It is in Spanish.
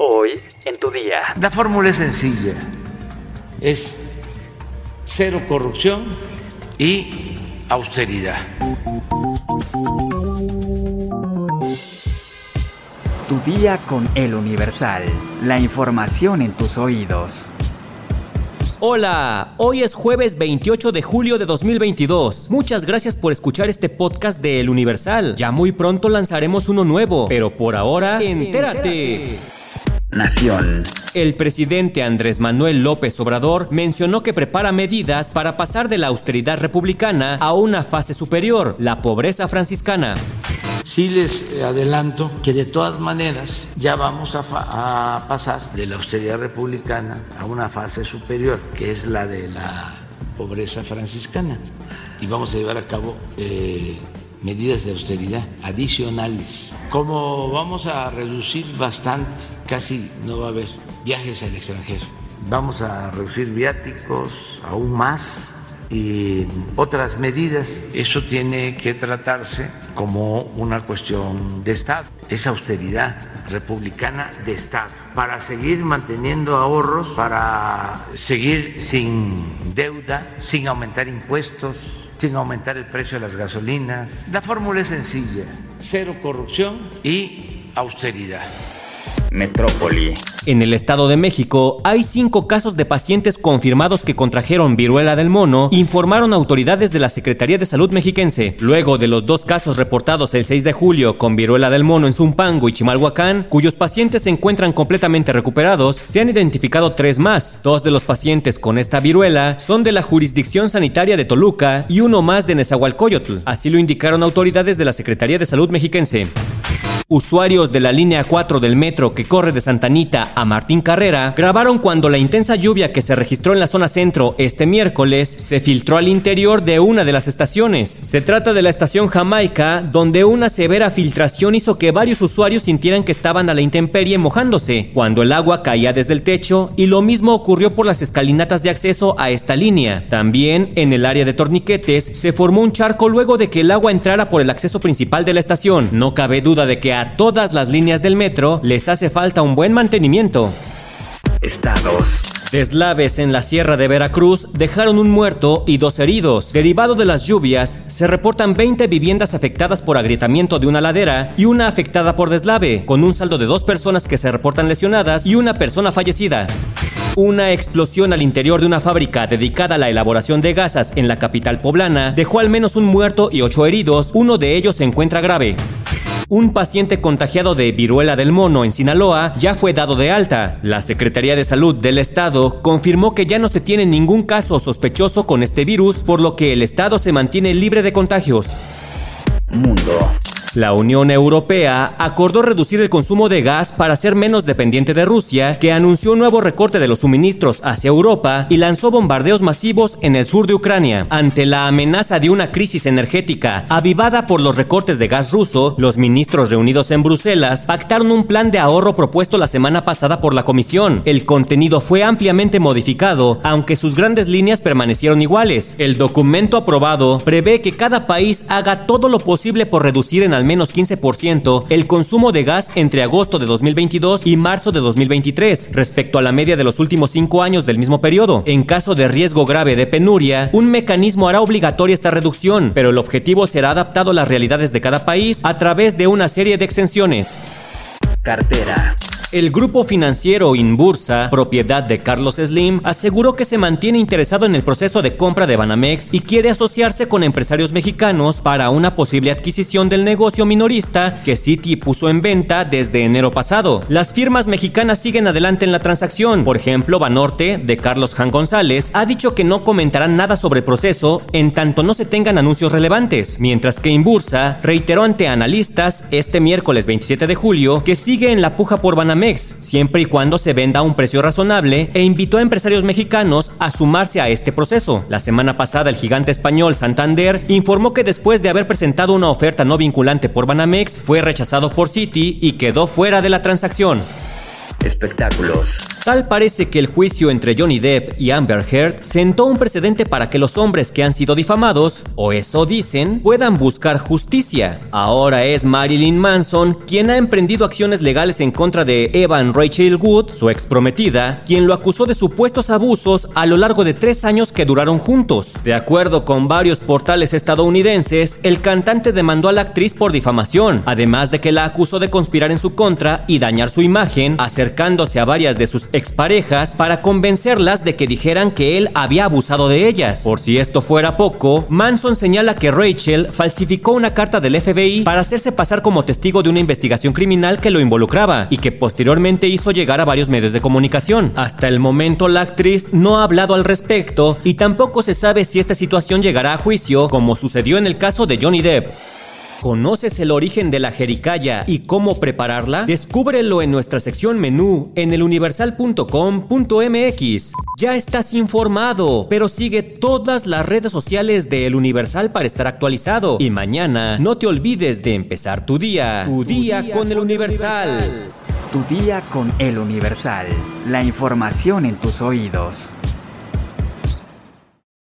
Hoy en tu día. La fórmula es sencilla. Es cero corrupción y austeridad. Tu día con el Universal. La información en tus oídos. Hola, hoy es jueves 28 de julio de 2022. Muchas gracias por escuchar este podcast de El Universal. Ya muy pronto lanzaremos uno nuevo, pero por ahora, entérate. Nación. El presidente Andrés Manuel López Obrador mencionó que prepara medidas para pasar de la austeridad republicana a una fase superior, la pobreza franciscana. Sí les adelanto que de todas maneras ya vamos a, pasar de la austeridad republicana a una fase superior, que es la de la pobreza franciscana. Y vamos a llevar a cabo eh, medidas de austeridad adicionales. Como vamos a reducir bastante, casi no va a haber viajes al extranjero. Vamos a reducir viáticos aún más y otras medidas. Eso tiene que tratarse como una cuestión de Estado. Es austeridad republicana de Estado. Para seguir manteniendo ahorros, para seguir sin deuda, sin aumentar impuestos, sin aumentar el precio de las gasolinas. La fórmula es sencilla, cero corrupción y austeridad. Metrópoli. En el Estado de México hay cinco casos de pacientes confirmados que contrajeron viruela del mono, informaron autoridades de la Secretaría de Salud mexiquense. Luego de los dos casos reportados el 6 de julio con viruela del mono en Zumpango y Chimalhuacán, cuyos pacientes se encuentran completamente recuperados, se han identificado tres más. Dos de los pacientes con esta viruela son de la jurisdicción sanitaria de Toluca y uno más de Nezahualcóyotl. Así lo indicaron autoridades de la Secretaría de Salud mexiquense. Usuarios de la línea 4 del metro que corre de Santanita a Martín Carrera grabaron cuando la intensa lluvia que se registró en la zona centro este miércoles se filtró al interior de una de las estaciones. Se trata de la estación Jamaica, donde una severa filtración hizo que varios usuarios sintieran que estaban a la intemperie mojándose cuando el agua caía desde el techo y lo mismo ocurrió por las escalinatas de acceso a esta línea. También en el área de torniquetes se formó un charco luego de que el agua entrara por el acceso principal de la estación. No cabe duda de que a todas las líneas del metro les hace falta un buen mantenimiento. Estados. Deslaves en la Sierra de Veracruz dejaron un muerto y dos heridos. Derivado de las lluvias, se reportan 20 viviendas afectadas por agrietamiento de una ladera y una afectada por deslave, con un saldo de dos personas que se reportan lesionadas y una persona fallecida. Una explosión al interior de una fábrica dedicada a la elaboración de gasas en la capital poblana dejó al menos un muerto y ocho heridos, uno de ellos se encuentra grave. Un paciente contagiado de viruela del mono en Sinaloa ya fue dado de alta. La Secretaría de Salud del Estado confirmó que ya no se tiene ningún caso sospechoso con este virus, por lo que el Estado se mantiene libre de contagios. Mundo. La Unión Europea acordó reducir el consumo de gas para ser menos dependiente de Rusia, que anunció un nuevo recorte de los suministros hacia Europa y lanzó bombardeos masivos en el sur de Ucrania. Ante la amenaza de una crisis energética avivada por los recortes de gas ruso, los ministros reunidos en Bruselas pactaron un plan de ahorro propuesto la semana pasada por la Comisión. El contenido fue ampliamente modificado, aunque sus grandes líneas permanecieron iguales. El documento aprobado prevé que cada país haga todo lo posible por reducir en al menos 15% el consumo de gas entre agosto de 2022 y marzo de 2023, respecto a la media de los últimos cinco años del mismo periodo. En caso de riesgo grave de penuria, un mecanismo hará obligatoria esta reducción, pero el objetivo será adaptado a las realidades de cada país a través de una serie de exenciones. Cartera. El grupo financiero Inbursa, propiedad de Carlos Slim, aseguró que se mantiene interesado en el proceso de compra de Banamex y quiere asociarse con empresarios mexicanos para una posible adquisición del negocio minorista que Citi puso en venta desde enero pasado. Las firmas mexicanas siguen adelante en la transacción. Por ejemplo, Banorte, de Carlos Jan González, ha dicho que no comentarán nada sobre el proceso en tanto no se tengan anuncios relevantes, mientras que Inbursa reiteró ante analistas este miércoles 27 de julio que sigue en la puja por Banamex siempre y cuando se venda a un precio razonable, e invitó a empresarios mexicanos a sumarse a este proceso. La semana pasada, el gigante español Santander informó que después de haber presentado una oferta no vinculante por Banamex, fue rechazado por Citi y quedó fuera de la transacción. Espectáculos. Tal parece que el juicio entre Johnny Depp y Amber Heard sentó un precedente para que los hombres que han sido difamados, o eso dicen, puedan buscar justicia. Ahora es Marilyn Manson quien ha emprendido acciones legales en contra de Evan Rachel Wood, su ex prometida, quien lo acusó de supuestos abusos a lo largo de tres años que duraron juntos. De acuerdo con varios portales estadounidenses, el cantante demandó a la actriz por difamación, además de que la acusó de conspirar en su contra y dañar su imagen, acercándose a varias de sus exparejas para convencerlas de que dijeran que él había abusado de ellas. Por si esto fuera poco, Manson señala que Rachel falsificó una carta del FBI para hacerse pasar como testigo de una investigación criminal que lo involucraba y que posteriormente hizo llegar a varios medios de comunicación. Hasta el momento la actriz no ha hablado al respecto y tampoco se sabe si esta situación llegará a juicio como sucedió en el caso de Johnny Depp. ¿Conoces el origen de la jericaya y cómo prepararla? Descúbrelo en nuestra sección menú en eluniversal.com.mx. Ya estás informado, pero sigue todas las redes sociales de El Universal para estar actualizado. Y mañana no te olvides de empezar tu día. Tu, día, con, El Universal. Tu día con El Universal. La información en tus oídos.